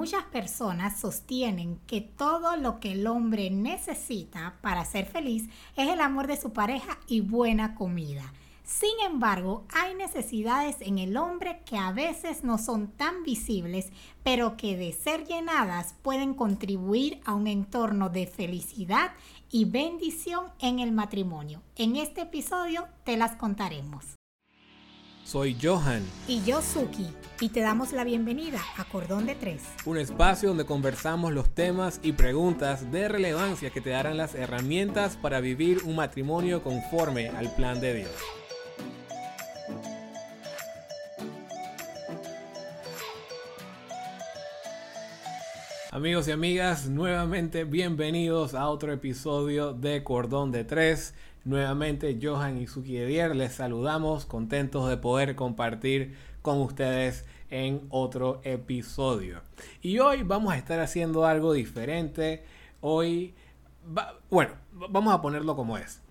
Muchas personas sostienen que todo lo que el hombre necesita para ser feliz es el amor de su pareja y buena comida. Sin embargo, hay necesidades en el hombre que a veces no son tan visibles, pero que de ser llenadas pueden contribuir a un entorno de felicidad y bendición en el matrimonio. En este episodio te las contaremos. Soy Johan. Y yo Suki. Y te damos la bienvenida a Cordón de Tres. Un espacio donde conversamos los temas y preguntas de relevancia que te darán las herramientas para vivir un matrimonio conforme al plan de Dios. Amigos y amigas, nuevamente bienvenidos a otro episodio de Cordón de Tres. Nuevamente Johan y Suki Edier les saludamos, contentos de poder compartir con ustedes en otro episodio. Y hoy vamos a estar haciendo algo diferente. Hoy, bueno, vamos a ponerlo como es.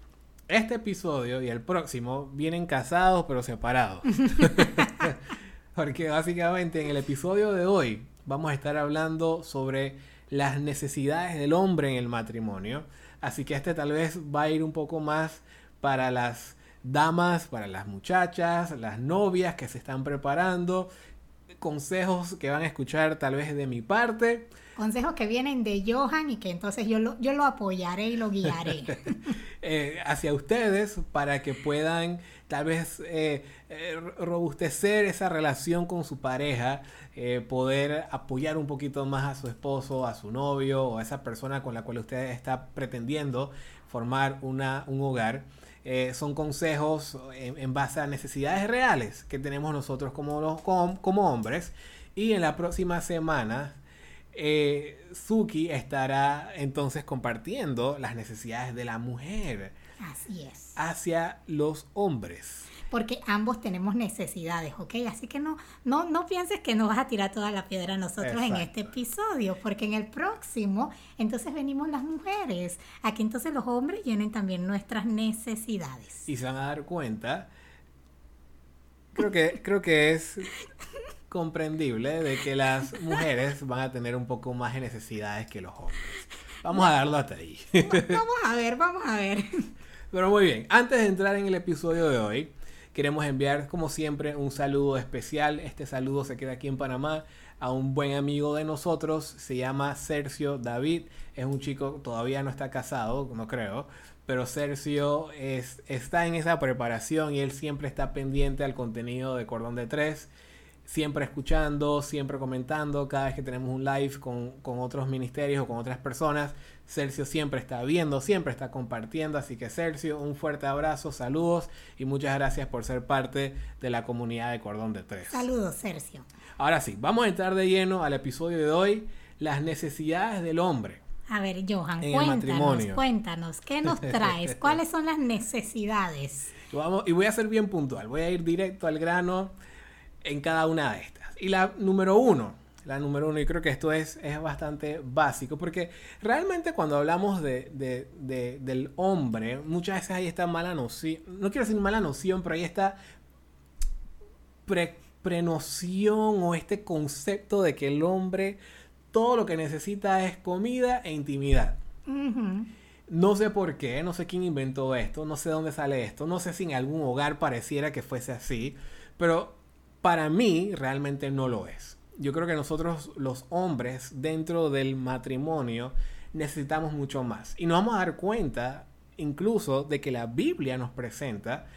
Este episodio y el próximo vienen casados pero separados. Porque básicamente en el episodio de hoy vamos a estar hablando sobre las necesidades del hombre en el matrimonio. Así que este tal vez va a ir un poco más para las damas, para las muchachas, las novias que se están preparando, consejos que van a escuchar tal vez de mi parte. Consejos que vienen de Johan y que entonces yo lo, yo lo apoyaré y lo guiaré. Eh, hacia ustedes para que puedan tal vez eh, eh, robustecer esa relación con su pareja, poder apoyar un poquito más a su esposo, a su novio o a esa persona con la cual usted está pretendiendo formar una, un hogar. son consejos en, base a necesidades reales que tenemos nosotros como, como, como hombres. Y en la próxima semana eh, Suki estará entonces compartiendo las necesidades de la mujer. Así es. Hacia los hombres. Porque ambos tenemos necesidades, ¿ok? Así que no, no, no pienses que nos vas a tirar toda la piedra a nosotros en este episodio, porque en el próximo, entonces venimos las mujeres. Aquí entonces los hombres llenen también nuestras necesidades. Y se van a dar cuenta, creo que, creo que es comprendible de que las mujeres van a tener un poco más de necesidades que los hombres. Vamos a darlo hasta ahí. Vamos a ver, vamos a ver. Pero muy bien, antes de entrar en el episodio de hoy, queremos enviar como siempre un saludo especial. Este saludo se queda aquí en Panamá a un buen amigo de nosotros, se llama Sergio David, es un chico, todavía no está casado, no creo, pero Sergio es, está en esa preparación y él siempre está pendiente al contenido de Cordón de Tres siempre escuchando, siempre comentando, cada vez que tenemos un live con, otros ministerios o con otras personas, Sergio siempre está viendo, siempre está compartiendo, así que Sergio, un fuerte abrazo, saludos y muchas gracias por ser parte de la comunidad de Cordón de Tres. Saludos, Sergio. Ahora sí, vamos a entrar de lleno al episodio de hoy, las necesidades del hombre. A ver, Johan, cuéntanos, cuéntanos, ¿qué nos traes? ¿Cuáles son las necesidades? Vamos, y voy a ser bien puntual, voy a ir directo al grano en cada una de estas. Y la número uno, la número uno, y creo que esto es, es bastante básico, porque realmente cuando hablamos de, del hombre, muchas veces hay esta mala noción, no quiero decir mala noción, pero hay esta pre, prenoción o este concepto de que el hombre todo lo que necesita es comida e intimidad. No sé por qué, no sé quién inventó esto, no sé dónde sale esto, no sé si en algún hogar pareciera que fuese así, pero para mí realmente no lo es. Yo creo que nosotros los hombres dentro del matrimonio necesitamos mucho más. Y nos vamos a dar cuenta incluso de que la Biblia nos presenta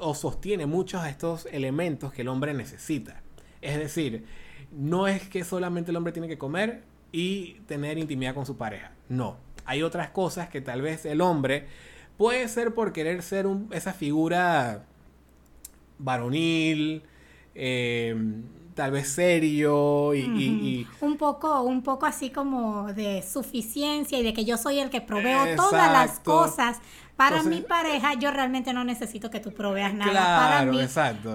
o sostiene muchos de estos elementos que el hombre necesita. Es decir, no es que solamente el hombre tiene que comer y tener intimidad con su pareja. No, hay otras cosas que tal vez el hombre puede ser por querer ser esa figura varonil, eh, tal vez serio y, un poco un poco así como de suficiencia y de que yo soy el que proveo todas las cosas para mi pareja yo realmente no necesito que tú proveas nada para mí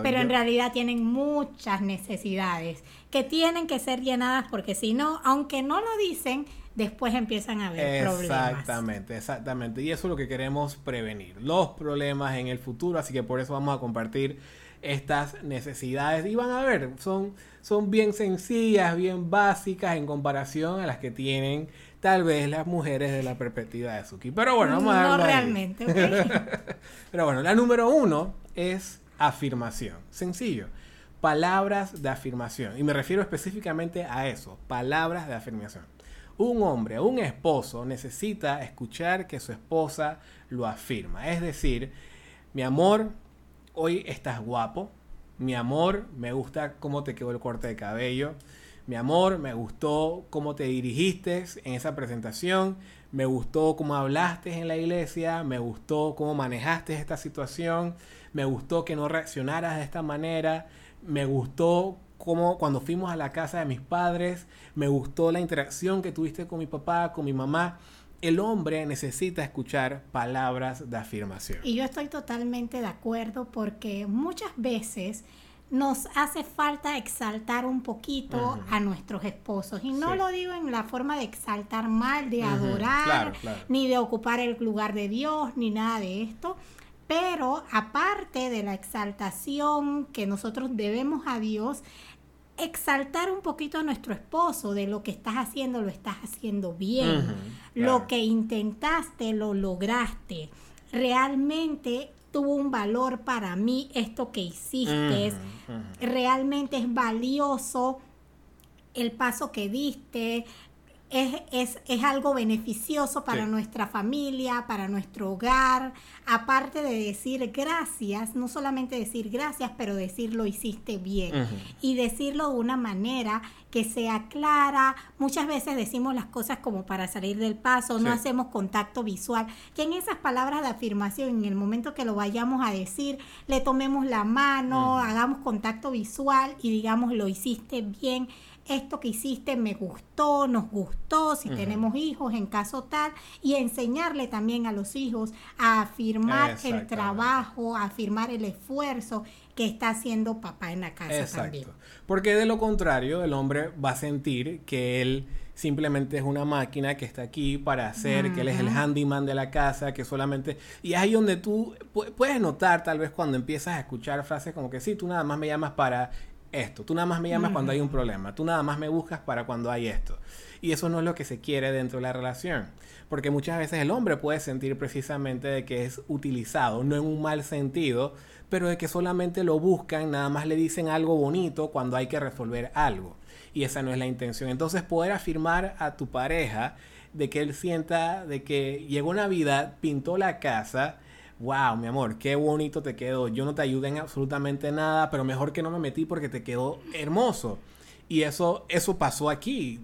pero en realidad tienen muchas necesidades que tienen que ser llenadas porque si no aunque no lo dicen después empiezan a haber problemas. Exactamente, exactamente. Y eso es lo que queremos prevenir, los problemas en el futuro. Así que por eso vamos a compartir estas necesidades. Y van a ver, son, son bien sencillas, bien básicas en comparación a las que tienen tal vez las mujeres de la perspectiva de Suki. Pero bueno, vamos a No realmente, Pero bueno, la número uno es afirmación. Sencillo. Palabras de afirmación. Y me refiero específicamente a eso, palabras de afirmación. Un hombre, un esposo necesita escuchar que su esposa lo afirma. Es decir, mi amor, hoy estás guapo. Mi amor, me gusta cómo te quedó el corte de cabello. Mi amor, me gustó cómo te dirigiste en esa presentación. Me gustó cómo hablaste en la iglesia. Me gustó cómo manejaste esta situación. Me gustó que no reaccionaras de esta manera. Me gustó como cuando fuimos a la casa de mis padres, me gustó la interacción que tuviste con mi papá, con mi mamá. El hombre necesita escuchar palabras de afirmación. Y yo estoy totalmente de acuerdo porque muchas veces nos hace falta exaltar un poquito a nuestros esposos. Y no lo digo en la forma de exaltar mal, de adorar, ni de ocupar el lugar de Dios, ni nada de esto. Pero aparte de la exaltación que nosotros debemos a Dios, exaltar un poquito a nuestro esposo de lo que estás haciendo, lo estás haciendo bien. Lo que intentaste, lo lograste. Realmente tuvo un valor para mí esto que hiciste. Realmente es valioso el paso que diste, es, es, algo beneficioso para nuestra familia, para nuestro hogar. Aparte de decir gracias, no solamente decir gracias, pero decir lo hiciste bien. Y decirlo de una manera que sea clara. Muchas veces decimos las cosas como para salir del paso, no hacemos contacto visual. Que en esas palabras de afirmación, en el momento que lo vayamos a decir, le tomemos la mano, hagamos contacto visual y digamos lo hiciste bien esto que hiciste me gustó, nos gustó, si tenemos hijos en caso tal, y enseñarle también a los hijos a afirmar el trabajo, a afirmar el esfuerzo que está haciendo papá en la casa también. Porque de lo contrario, el hombre va a sentir que él simplemente es una máquina que está aquí para hacer, que él es el handyman de la casa, que solamente... Y es ahí donde tú puedes notar tal vez cuando empiezas a escuchar frases como que sí, tú nada más me llamas para esto. Tú nada más me llamas cuando hay un problema. Tú nada más me buscas para cuando hay esto. Y eso no es lo que se quiere dentro de la relación. Porque muchas veces el hombre puede sentir precisamente de que es utilizado, no en un mal sentido, pero de que solamente lo buscan, nada más le dicen algo bonito cuando hay que resolver algo. Y esa no es la intención. Entonces poder afirmar a tu pareja de que él sienta de que llegó Navidad, pintó la casa, wow, mi amor, qué bonito te quedó. Yo no te ayudé en absolutamente nada, pero mejor que no me metí porque te quedó hermoso. Y eso, eso pasó aquí.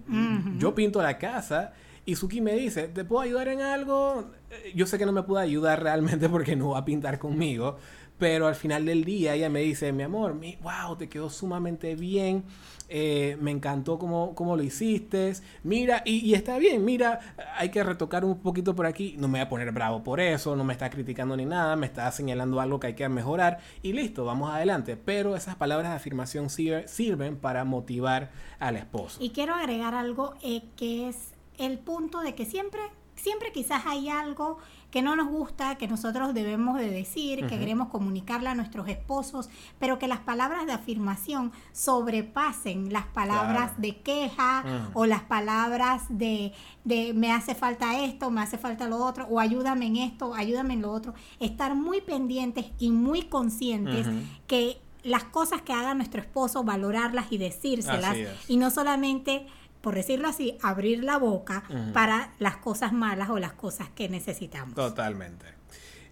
Yo pinto la casa y Suki me dice, ¿te puedo ayudar en algo? Eh, yo sé que no me puede ayudar realmente porque no va a pintar conmigo, pero al final del día ella me dice, mi amor, mi, wow, te quedó sumamente bien. Eh, me encantó cómo, cómo, lo hiciste, mira, y, está bien, mira, hay que retocar un poquito por aquí, no me voy a poner bravo por eso, no me está criticando ni nada, me está señalando algo que hay que mejorar y listo, vamos adelante, pero esas palabras de afirmación sirven para motivar al esposo. Y quiero agregar algo eh, que es el punto de que siempre, siempre quizás hay algo que no nos gusta, que nosotros debemos de decir, que queremos comunicarle a nuestros esposos, pero que las palabras de afirmación sobrepasen las palabras de queja o las palabras de, de me hace falta esto, me hace falta lo otro, o ayúdame en esto, ayúdame en lo otro. Estar muy pendientes y muy conscientes que las cosas que haga nuestro esposo, valorarlas y decírselas, y no solamente por decirlo así, abrir la boca para las cosas malas o las cosas que necesitamos. Totalmente.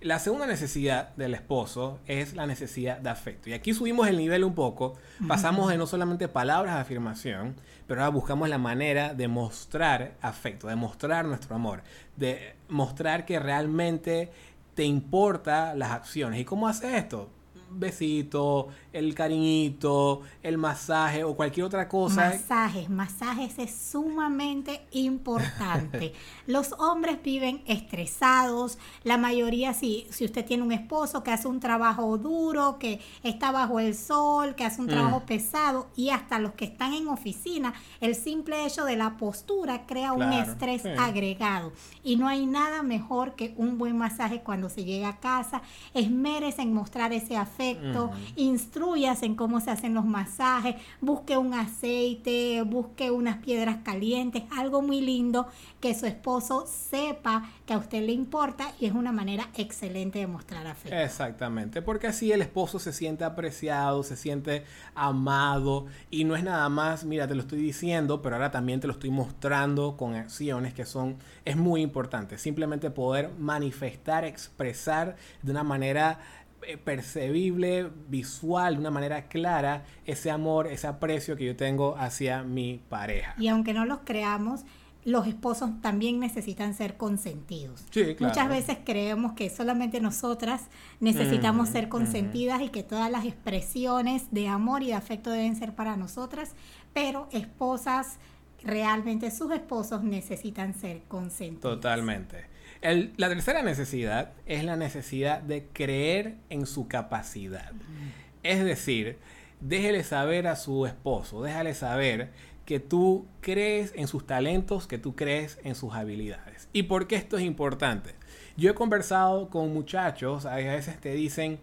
La segunda necesidad del esposo es la necesidad de afecto. Y aquí subimos el nivel un poco. Pasamos de no solamente palabras de afirmación, pero ahora buscamos la manera de mostrar afecto, de mostrar nuestro amor, de mostrar que realmente te importa las acciones. ¿Y cómo hace esto? Besito, el cariñito, el masaje o cualquier otra cosa. Masajes, masajes es sumamente importante. Los hombres viven estresados, la mayoría si, si usted tiene un esposo que hace un trabajo duro, que está bajo el sol, que hace un trabajo mm. pesado y hasta los que están en oficina, el simple hecho de la postura crea un estrés agregado y no hay nada mejor que un buen masaje cuando se llega a casa, esmérese en mostrar ese afecto afecto, instruyas en cómo se hacen los masajes, busque un aceite, busque unas piedras calientes, algo muy lindo que su esposo sepa que a usted le importa y es una manera excelente de mostrar afecto. Exactamente, porque así el esposo se siente apreciado, se siente amado y no es nada más, mira, te lo estoy diciendo, pero ahora también te lo estoy mostrando con acciones que son, es muy importante, simplemente poder manifestar, expresar de una manera percebible, visual, de una manera clara, ese amor, ese aprecio que yo tengo hacia mi pareja. Y aunque no los creamos, los esposos también necesitan ser consentidos. Sí, claro. Muchas veces creemos que solamente nosotras necesitamos ser consentidas y que todas las expresiones de amor y de afecto deben ser para nosotras, pero esposas, realmente sus esposos necesitan ser consentidos. Totalmente. La tercera necesidad es la necesidad de creer en su capacidad. Es decir, déjele saber a su esposo, déjale saber que tú crees en sus talentos, que tú crees en sus habilidades. ¿Y por qué esto es importante? Yo he conversado con muchachos, a veces te dicen,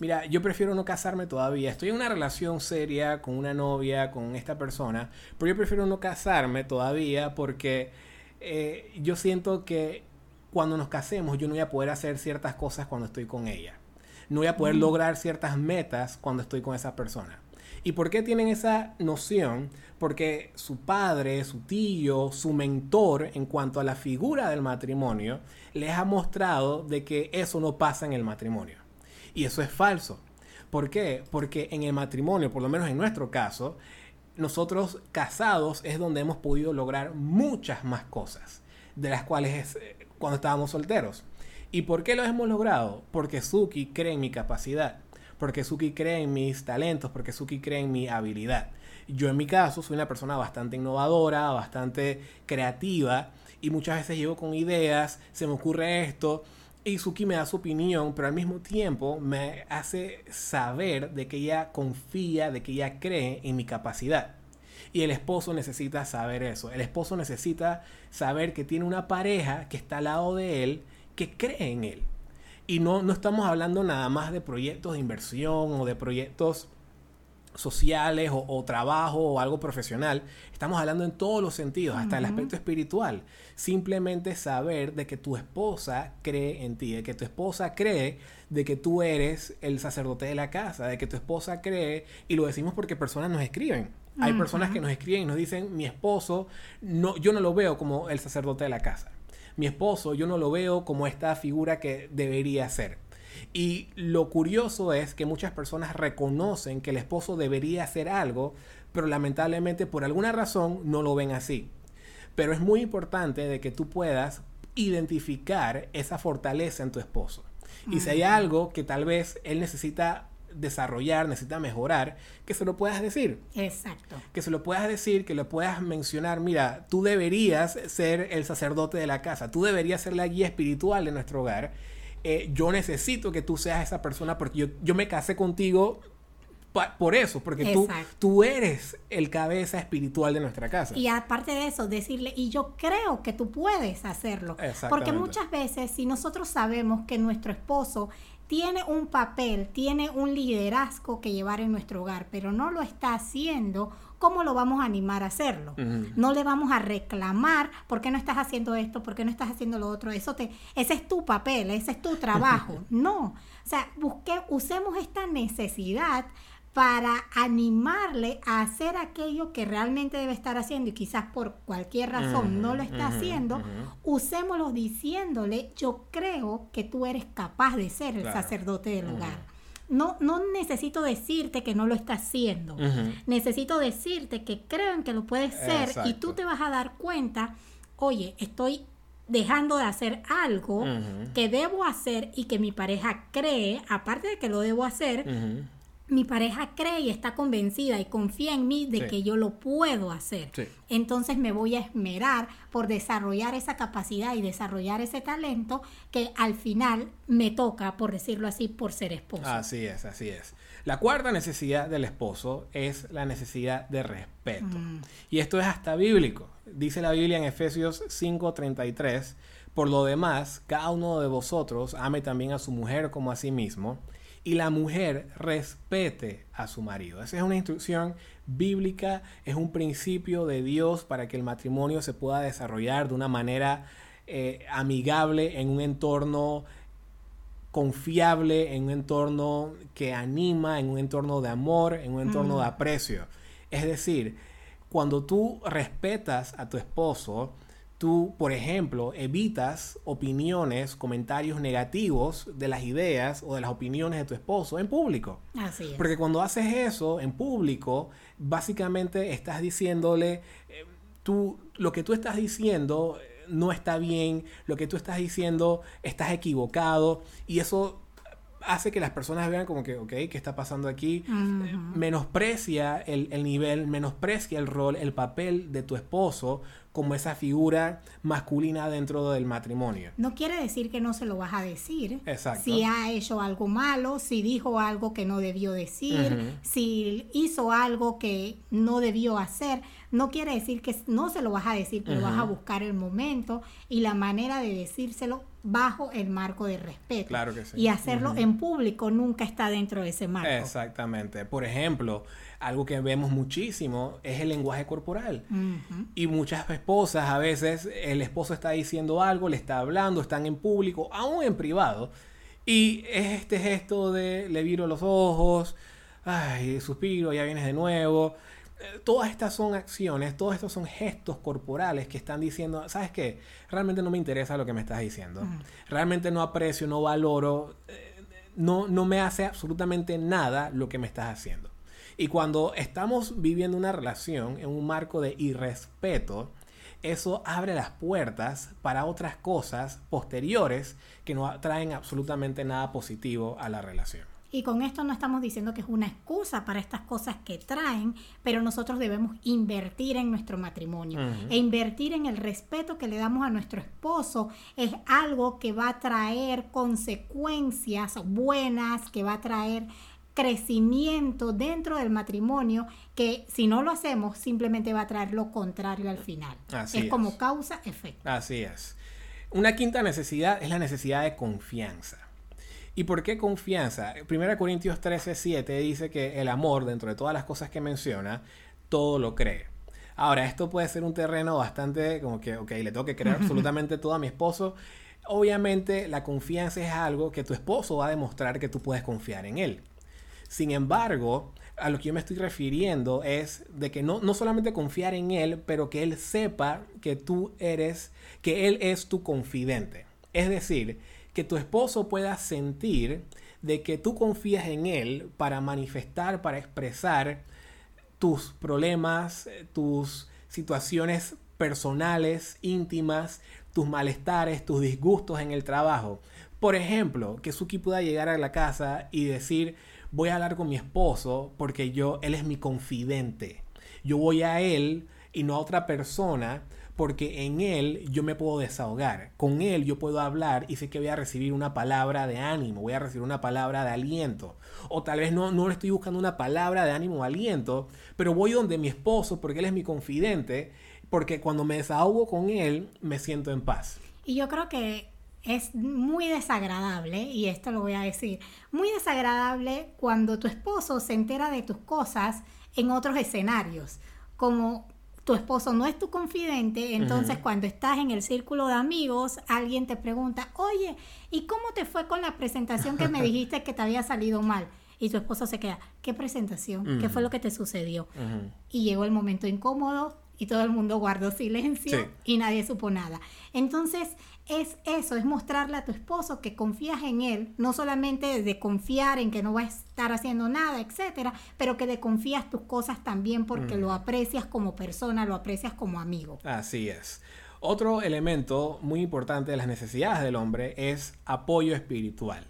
mira, yo prefiero no casarme todavía, estoy en una relación seria con una novia, con esta persona, pero yo prefiero no casarme todavía porque eh, yo siento que cuando nos casemos yo no voy a poder hacer ciertas cosas cuando estoy con ella. No voy a poder lograr ciertas metas cuando estoy con esa persona. ¿Y por qué tienen esa noción? Porque su padre, su tío, su mentor en cuanto a la figura del matrimonio, les ha mostrado de que eso no pasa en el matrimonio. Y eso es falso. ¿Por qué? Porque en el matrimonio, por lo menos en nuestro caso, nosotros casados es donde hemos podido lograr muchas más cosas de las cuales es eh, cuando estábamos solteros. ¿Y por qué lo hemos logrado? Porque Suki cree en mi capacidad porque Suki cree en mis talentos, porque Suki cree en mi habilidad. Yo en mi caso soy una persona bastante innovadora, bastante creativa y muchas veces llego con ideas, se me ocurre esto y Suki me da su opinión, pero al mismo tiempo me hace saber de que ella confía, de que ella cree en mi capacidad. Y el esposo necesita saber eso. El esposo necesita saber que tiene una pareja que está al lado de él, que cree en él. Y no, no estamos hablando nada más de proyectos de inversión o de proyectos sociales o, trabajo o algo profesional. Estamos hablando en todos los sentidos, hasta el aspecto espiritual. Simplemente saber de que tu esposa cree en ti, de que tu esposa cree de que tú eres el sacerdote de la casa, de que tu esposa cree, y lo decimos porque personas nos escriben. Hay personas que nos escriben y nos dicen, mi esposo, no, yo no lo veo como el sacerdote de la casa mi esposo yo no lo veo como esta figura que debería ser. Y lo curioso es que muchas personas reconocen que el esposo debería hacer algo, pero lamentablemente por alguna razón no lo ven así. Pero es muy importante de que tú puedas identificar esa fortaleza en tu esposo. Y si hay algo que tal vez él necesita desarrollar, necesita mejorar, que se lo puedas decir. Exacto. Que se lo puedas decir, que lo puedas mencionar, mira, tú deberías ser el sacerdote de la casa, tú deberías ser la guía espiritual de nuestro hogar. Eh, yo necesito que tú seas esa persona porque yo, yo me casé contigo por eso, porque tú, tú eres el cabeza espiritual de nuestra casa. Y aparte de eso, decirle, y yo creo que tú puedes hacerlo. Porque muchas veces, si nosotros sabemos que nuestro esposo tiene un papel, tiene un liderazgo que llevar en nuestro hogar, pero no lo está haciendo, ¿cómo lo vamos a animar a hacerlo? No le vamos a reclamar, ¿por qué no estás haciendo esto? ¿Por qué no estás haciendo lo otro? Eso te, ese es tu papel, ese es tu trabajo. no, o sea, busque, usemos esta necesidad para animarle a hacer aquello que realmente debe estar haciendo y quizás por cualquier razón no lo está haciendo, usémoslo diciéndole, yo creo que tú eres capaz de ser el sacerdote del hogar. No, no necesito decirte que no lo está haciendo. Necesito decirte que creo en que lo puedes ser y tú te vas a dar cuenta, oye, estoy dejando de hacer algo que debo hacer y que mi pareja cree, aparte de que lo debo hacer, mi pareja cree y está convencida y confía en mí de que yo lo puedo hacer. Entonces me voy a esmerar por desarrollar esa capacidad y desarrollar ese talento que al final me toca, por decirlo así, por ser esposo. Así es, así es. La cuarta necesidad del esposo es la necesidad de respeto. Mm. Y esto es hasta bíblico. Dice la Biblia en Efesios 5:33, por lo demás, cada uno de vosotros ame también a su mujer como a sí mismo y la mujer respete a su marido. Esa es una instrucción bíblica, es un principio de Dios para que el matrimonio se pueda desarrollar de una manera eh, amigable en un entorno confiable, en un entorno que anima, en un entorno de amor, en un entorno de aprecio. Es decir, cuando tú respetas a tu esposo, tú, por ejemplo, evitas opiniones, comentarios negativos de las ideas o de las opiniones de tu esposo en público. Así es. Porque cuando haces eso en público, básicamente estás diciéndole, eh, tú, lo que tú estás diciendo eh, no está bien, lo que tú estás diciendo estás equivocado y eso hace que las personas vean como que, ok, ¿qué está pasando aquí? Menosprecia el, el, nivel, menosprecia el rol, el papel de tu esposo como esa figura masculina dentro del matrimonio. No quiere decir que no se lo vas a decir. Exacto. Si ha hecho algo malo, si dijo algo que no debió decir, si hizo algo que no debió hacer, no quiere decir que no se lo vas a decir, pero vas a buscar el momento y la manera de decírselo bajo el marco de respeto. Claro que sí. Y hacerlo en público nunca está dentro de ese marco. Exactamente. Por ejemplo, algo que vemos muchísimo es el lenguaje corporal. Y muchas esposas, a veces el esposo está diciendo algo, le está hablando, están en público, aún en privado. Y es este gesto de le viro los ojos, ay, suspiro, ya vienes de nuevo. Todas estas son acciones, todos estos son gestos corporales que están diciendo, ¿sabes qué? Realmente no me interesa lo que me estás diciendo. Realmente no aprecio, no valoro, eh, no, no me hace absolutamente nada lo que me estás haciendo. Y cuando estamos viviendo una relación en un marco de irrespeto, eso abre las puertas para otras cosas posteriores que no traen absolutamente nada positivo a la relación. Y con esto no estamos diciendo que es una excusa para estas cosas que traen, pero nosotros debemos invertir en nuestro matrimonio. E invertir en el respeto que le damos a nuestro esposo es algo que va a traer consecuencias buenas, que va a traer crecimiento dentro del matrimonio que si no lo hacemos simplemente va a traer lo contrario al final. Así es, como causa-efecto. Así es. Una quinta necesidad es la necesidad de confianza. ¿Y por qué confianza? 1 Corintios 13, 7 dice que el amor, dentro de todas las cosas que menciona, todo lo cree. Ahora, esto puede ser un terreno bastante como que, ok, le tengo que creer absolutamente todo a mi esposo. Obviamente, la confianza es algo que tu esposo va a demostrar que tú puedes confiar en él. Sin embargo, a lo que yo me estoy refiriendo es de que no, no solamente confiar en él, pero que él sepa que tú eres, que él es tu confidente. Es decir, que tu esposo pueda sentir de que tú confías en él para manifestar, para expresar tus problemas, tus situaciones personales, íntimas, tus malestares, tus disgustos en el trabajo. Por ejemplo, que Suki pueda llegar a la casa y decir, voy a hablar con mi esposo porque yo, él es mi confidente. Yo voy a él y no a otra persona porque en él yo me puedo desahogar. Con él yo puedo hablar y sé que voy a recibir una palabra de ánimo, voy a recibir una palabra de aliento. O tal vez no, no le estoy buscando una palabra de ánimo o aliento, pero voy donde mi esposo porque él es mi confidente, porque cuando me desahogo con él me siento en paz. Y yo creo que es muy desagradable, y esto lo voy a decir, muy desagradable cuando tu esposo se entera de tus cosas en otros escenarios, como tu esposo no es tu confidente, entonces cuando estás en el círculo de amigos, alguien te pregunta, oye, ¿y cómo te fue con la presentación que me dijiste que te había salido mal? Y tu esposo se queda, ¿qué presentación? ¿Qué fue lo que te sucedió? Y llegó el momento incómodo y todo el mundo guardó silencio y nadie supo nada. Entonces, es eso, es mostrarle a tu esposo que confías en él, no solamente de confiar en que no va a estar haciendo nada, etcétera, pero que de confías tus cosas también porque mm. lo aprecias como persona, lo aprecias como amigo. Así es. Otro elemento muy importante de las necesidades del hombre es apoyo espiritual.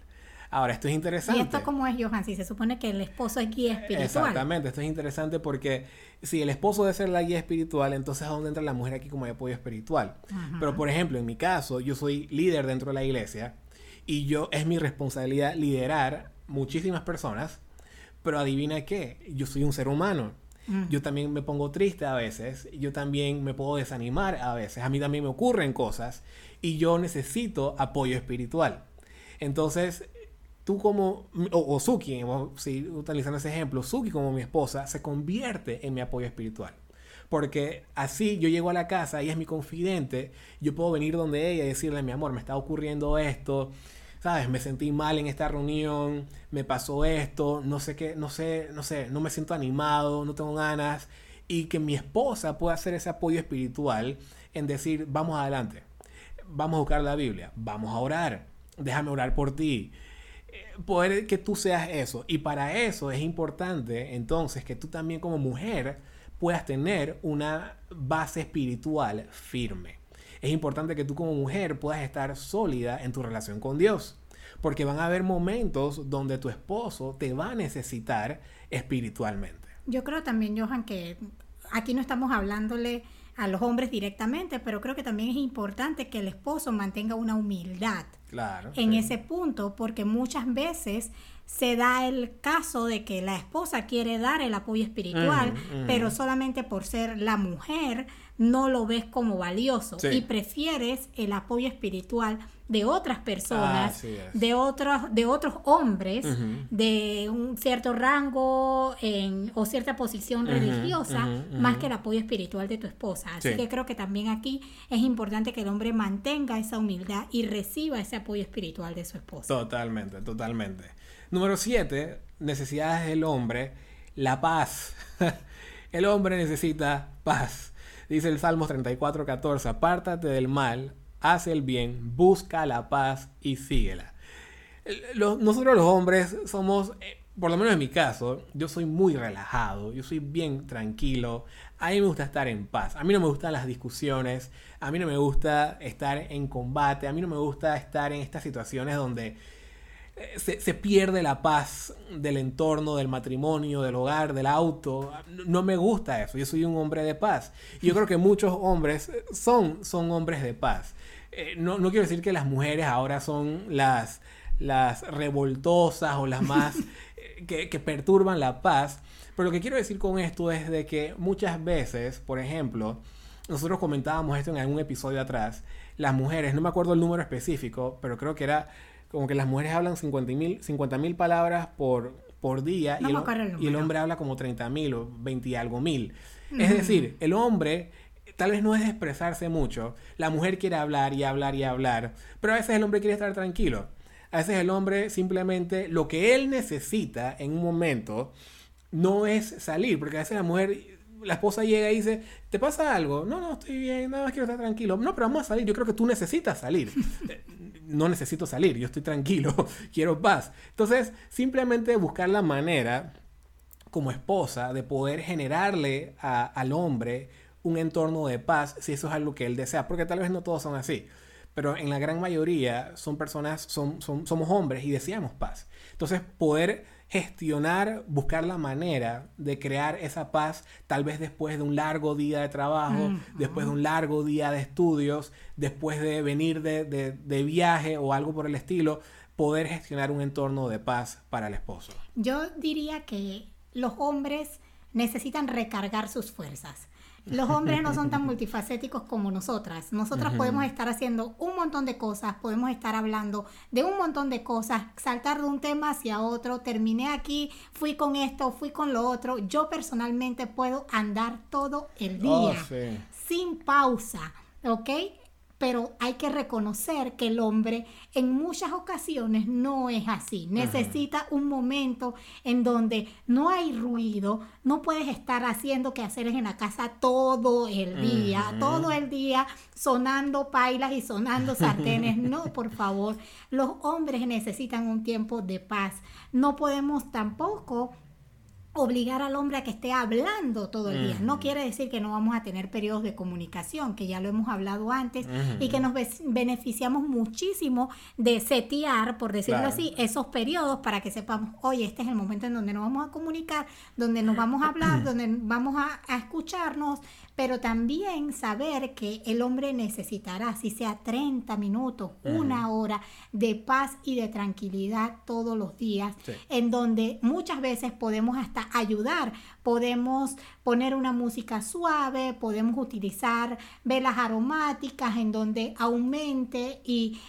Ahora, esto es interesante. ¿Y esto cómo es, Johan? Si se supone que el esposo es guía espiritual. Exactamente, esto es interesante porque si el esposo debe ser la guía espiritual, entonces ¿a dónde entra la mujer aquí como apoyo espiritual? Pero, por ejemplo, en mi caso, yo soy líder dentro de la iglesia y yo es mi responsabilidad liderar muchísimas personas, pero adivina qué, yo soy un ser humano. Yo también me pongo triste a veces, yo también me puedo desanimar a veces, a mí también me ocurren cosas y yo necesito apoyo espiritual. Entonces, tú como, o, o Suki, si utilizando ese ejemplo, Suki como mi esposa se convierte en mi apoyo espiritual. Porque así yo llego a la casa, ella es mi confidente, yo puedo venir donde ella y decirle, mi amor, me está ocurriendo esto, ¿sabes? Me sentí mal en esta reunión, me pasó esto, no sé qué, no sé, no sé, no me siento animado, no tengo ganas. Y que mi esposa pueda hacer ese apoyo espiritual en decir, vamos adelante, vamos a buscar la Biblia, vamos a orar, déjame orar por ti. Poder que tú seas eso. Y para eso es importante entonces que tú también como mujer puedas tener una base espiritual firme. Es importante que tú como mujer puedas estar sólida en tu relación con Dios. Porque van a haber momentos donde tu esposo te va a necesitar espiritualmente. Yo creo también, Johan, que aquí no estamos hablándole a los hombres directamente, pero creo que también es importante que el esposo mantenga una humildad claro, en ese punto, porque muchas veces se da el caso de que la esposa quiere dar el apoyo espiritual, pero solamente por ser la mujer no lo ves como valioso y prefieres el apoyo espiritual de otras personas, de otros de otros hombres de un cierto rango en, o cierta posición religiosa más que el apoyo espiritual de tu esposa. Así que creo que también aquí es importante que el hombre mantenga esa humildad y reciba ese apoyo espiritual de su esposa. Totalmente, totalmente. Número 7, necesidades del hombre, la paz. el hombre necesita paz. Dice el Salmo 34, 14, apártate del mal, haz el bien, busca la paz y síguela. nosotros los hombres somos, eh, por lo menos en mi caso, yo soy muy relajado, yo soy bien tranquilo, a mí me gusta estar en paz, a mí no me gustan las discusiones, a mí no me gusta estar en combate, a mí no me gusta estar en estas situaciones donde se, pierde la paz del entorno, del matrimonio, del hogar, del auto. No me gusta eso. Yo soy un hombre de paz. Y yo creo que muchos hombres son, son hombres de paz. Eh, no, quiero decir que las mujeres ahora son las, las revoltosas o las más eh, que, que perturban la paz. Pero lo que quiero decir con esto es de que muchas veces, por ejemplo, nosotros comentábamos esto en algún episodio atrás, las mujeres, no me acuerdo el número específico, pero creo que era como que las mujeres hablan 50 mil palabras por, por día y, el, y, el, hombre habla como 30 mil o 20 y algo mil. Es decir, el hombre tal vez no es expresarse mucho, la mujer quiere hablar y hablar y hablar, pero a veces el hombre quiere estar tranquilo. A veces el hombre simplemente lo que él necesita en un momento no es salir, porque a veces la mujer la esposa llega y dice, ¿te pasa algo? No, no, estoy bien, nada más quiero estar tranquilo. No, pero vamos a salir, yo creo que tú necesitas salir. no necesito salir, yo estoy tranquilo, quiero paz. Entonces, simplemente buscar la manera como esposa de poder generarle al hombre un entorno de paz si eso es algo que él desea, porque tal vez no todos son así, pero en la gran mayoría son personas, son, somos hombres y deseamos paz. Entonces, poder gestionar, buscar la manera de crear esa paz, tal vez después de un largo día de trabajo, después de un largo día de estudios, después de venir de, de, viaje o algo por el estilo, poder gestionar un entorno de paz para el esposo. Yo diría que los hombres necesitan recargar sus fuerzas. Los hombres no son tan multifacéticos como nosotras. Nosotras podemos estar haciendo un montón de cosas, podemos estar hablando de un montón de cosas, saltar de un tema hacia otro, terminé aquí, fui con esto, fui con lo otro. Yo personalmente puedo andar todo el día oh, sin pausa, ¿ok? Pero hay que reconocer que el hombre en muchas ocasiones no es así. Necesita un momento en donde no hay ruido, no puedes estar haciendo quehaceres en la casa todo el día, todo el día sonando pailas y sonando sartenes. No, por favor, los hombres necesitan un tiempo de paz. No podemos tampoco obligar al hombre a que esté hablando todo el día. No quiere decir que no vamos a tener periodos de comunicación, que ya lo hemos hablado antes, y que nos beneficiamos muchísimo de setear, por decirlo así, esos periodos para que sepamos, oye, este es el momento en donde nos vamos a comunicar, donde nos vamos a hablar, donde vamos a, a escucharnos, pero también saber que el hombre necesitará, si sea 30 minutos, una hora de paz y de tranquilidad todos los días, en donde muchas veces podemos hasta ayudar, podemos poner una música suave, podemos utilizar velas aromáticas en donde aumente y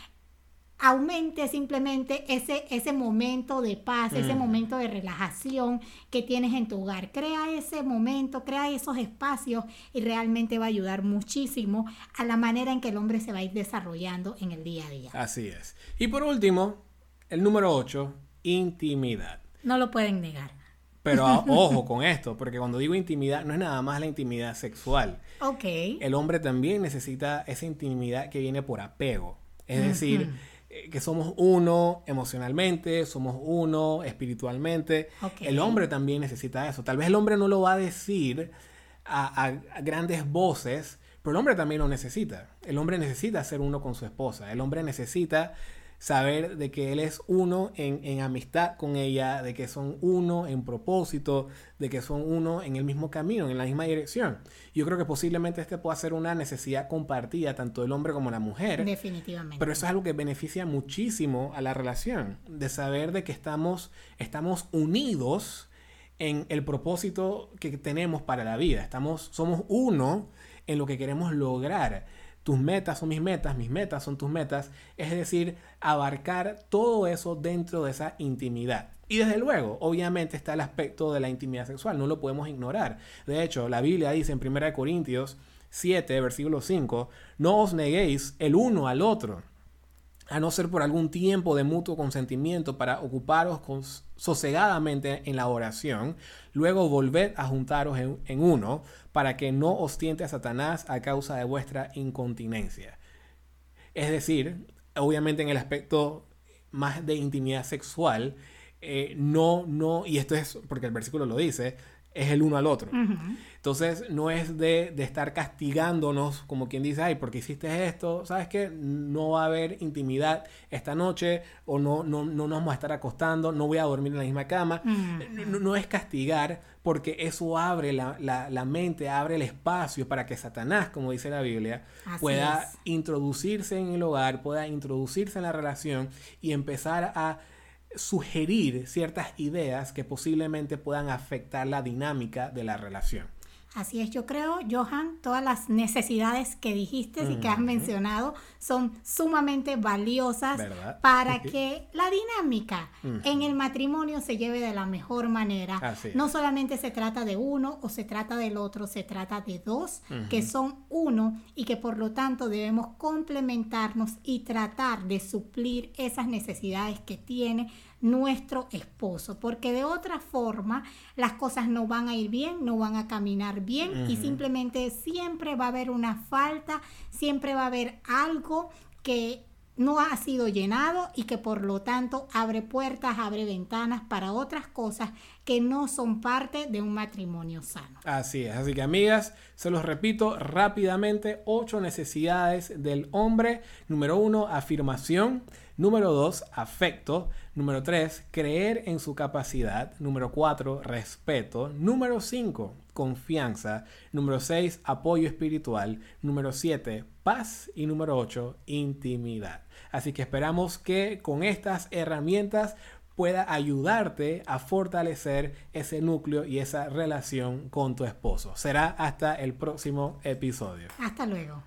aumente simplemente ese, ese momento de paz, ese Mm. momento de relajación que tienes en tu hogar. Crea ese momento, crea esos espacios y realmente va a ayudar muchísimo a la manera en que el hombre se va a ir desarrollando en el día a día. Así es. Y por último, el número 8, intimidad. No lo pueden negar. Pero a- ojo con esto, porque cuando digo intimidad no es nada más la intimidad sexual. Ok. El hombre también necesita esa intimidad que viene por apego. Es decir, que somos uno emocionalmente, somos uno espiritualmente. El hombre también necesita eso. Tal vez el hombre no lo va a decir a grandes voces, pero el hombre también lo necesita. El hombre necesita ser uno con su esposa. El hombre necesita saber de que él es uno en, en amistad con ella, de que son uno en propósito, de que son uno en el mismo camino, en la misma dirección. Yo creo que posiblemente este pueda ser una necesidad compartida tanto del hombre como la mujer. Definitivamente. Pero eso es algo que beneficia muchísimo a la relación, de saber de que estamos, estamos unidos en el propósito que tenemos para la vida. Estamos, somos uno en lo que queremos lograr. Tus metas son mis metas, mis metas son tus metas. Es decir, abarcar todo eso dentro de esa intimidad. Y desde luego, obviamente está el aspecto de la intimidad sexual, no lo podemos ignorar. De hecho, la Biblia dice en 1 Corintios 7, versículo 5, no os neguéis el uno al otro a no ser por algún tiempo de mutuo consentimiento para ocuparos sosegadamente en la oración, luego volved a juntaros en uno, para que no os tiente a Satanás a causa de vuestra incontinencia. Es decir, obviamente en el aspecto más de intimidad sexual, eh, no, no, y esto es porque el versículo lo dice, es el uno al otro. Entonces, no es de, de estar castigándonos como quien dice, ay, porque hiciste esto, ¿sabes qué? No va a haber intimidad esta noche o no, no, no nos vamos a estar acostando, no voy a dormir en la misma cama. Mm. No, no es castigar porque eso abre la, la- la mente, abre el espacio para que Satanás, como dice la Biblia, Así pueda es. introducirse en el hogar, pueda introducirse en la relación y empezar a sugerir ciertas ideas que posiblemente puedan afectar la dinámica de la relación. Así es, yo creo, Johan, todas las necesidades que dijiste y que has mencionado son sumamente valiosas ¿Verdad? para que la dinámica en el matrimonio se lleve de la mejor manera. No solamente se trata de uno o se trata del otro, se trata de dos que son uno y que por lo tanto debemos complementarnos y tratar de suplir esas necesidades que tiene nuestro esposo, porque de otra forma las cosas no van a ir bien, no van a caminar bien y simplemente siempre va a haber una falta, siempre va a haber algo que no ha sido llenado y que por lo tanto abre puertas, abre ventanas para otras cosas que no son parte de un matrimonio sano. Así es, así que amigas, se los repito rápidamente, ocho necesidades del hombre. Número uno, afirmación. Número dos, afecto. Número tres, creer en su capacidad. Número cuatro, respeto. Número cinco, confianza. Número seis, apoyo espiritual. Número siete, paz. Y número ocho, intimidad. Así que esperamos que con estas herramientas pueda ayudarte a fortalecer ese núcleo y esa relación con tu esposo. Será hasta el próximo episodio. Hasta luego.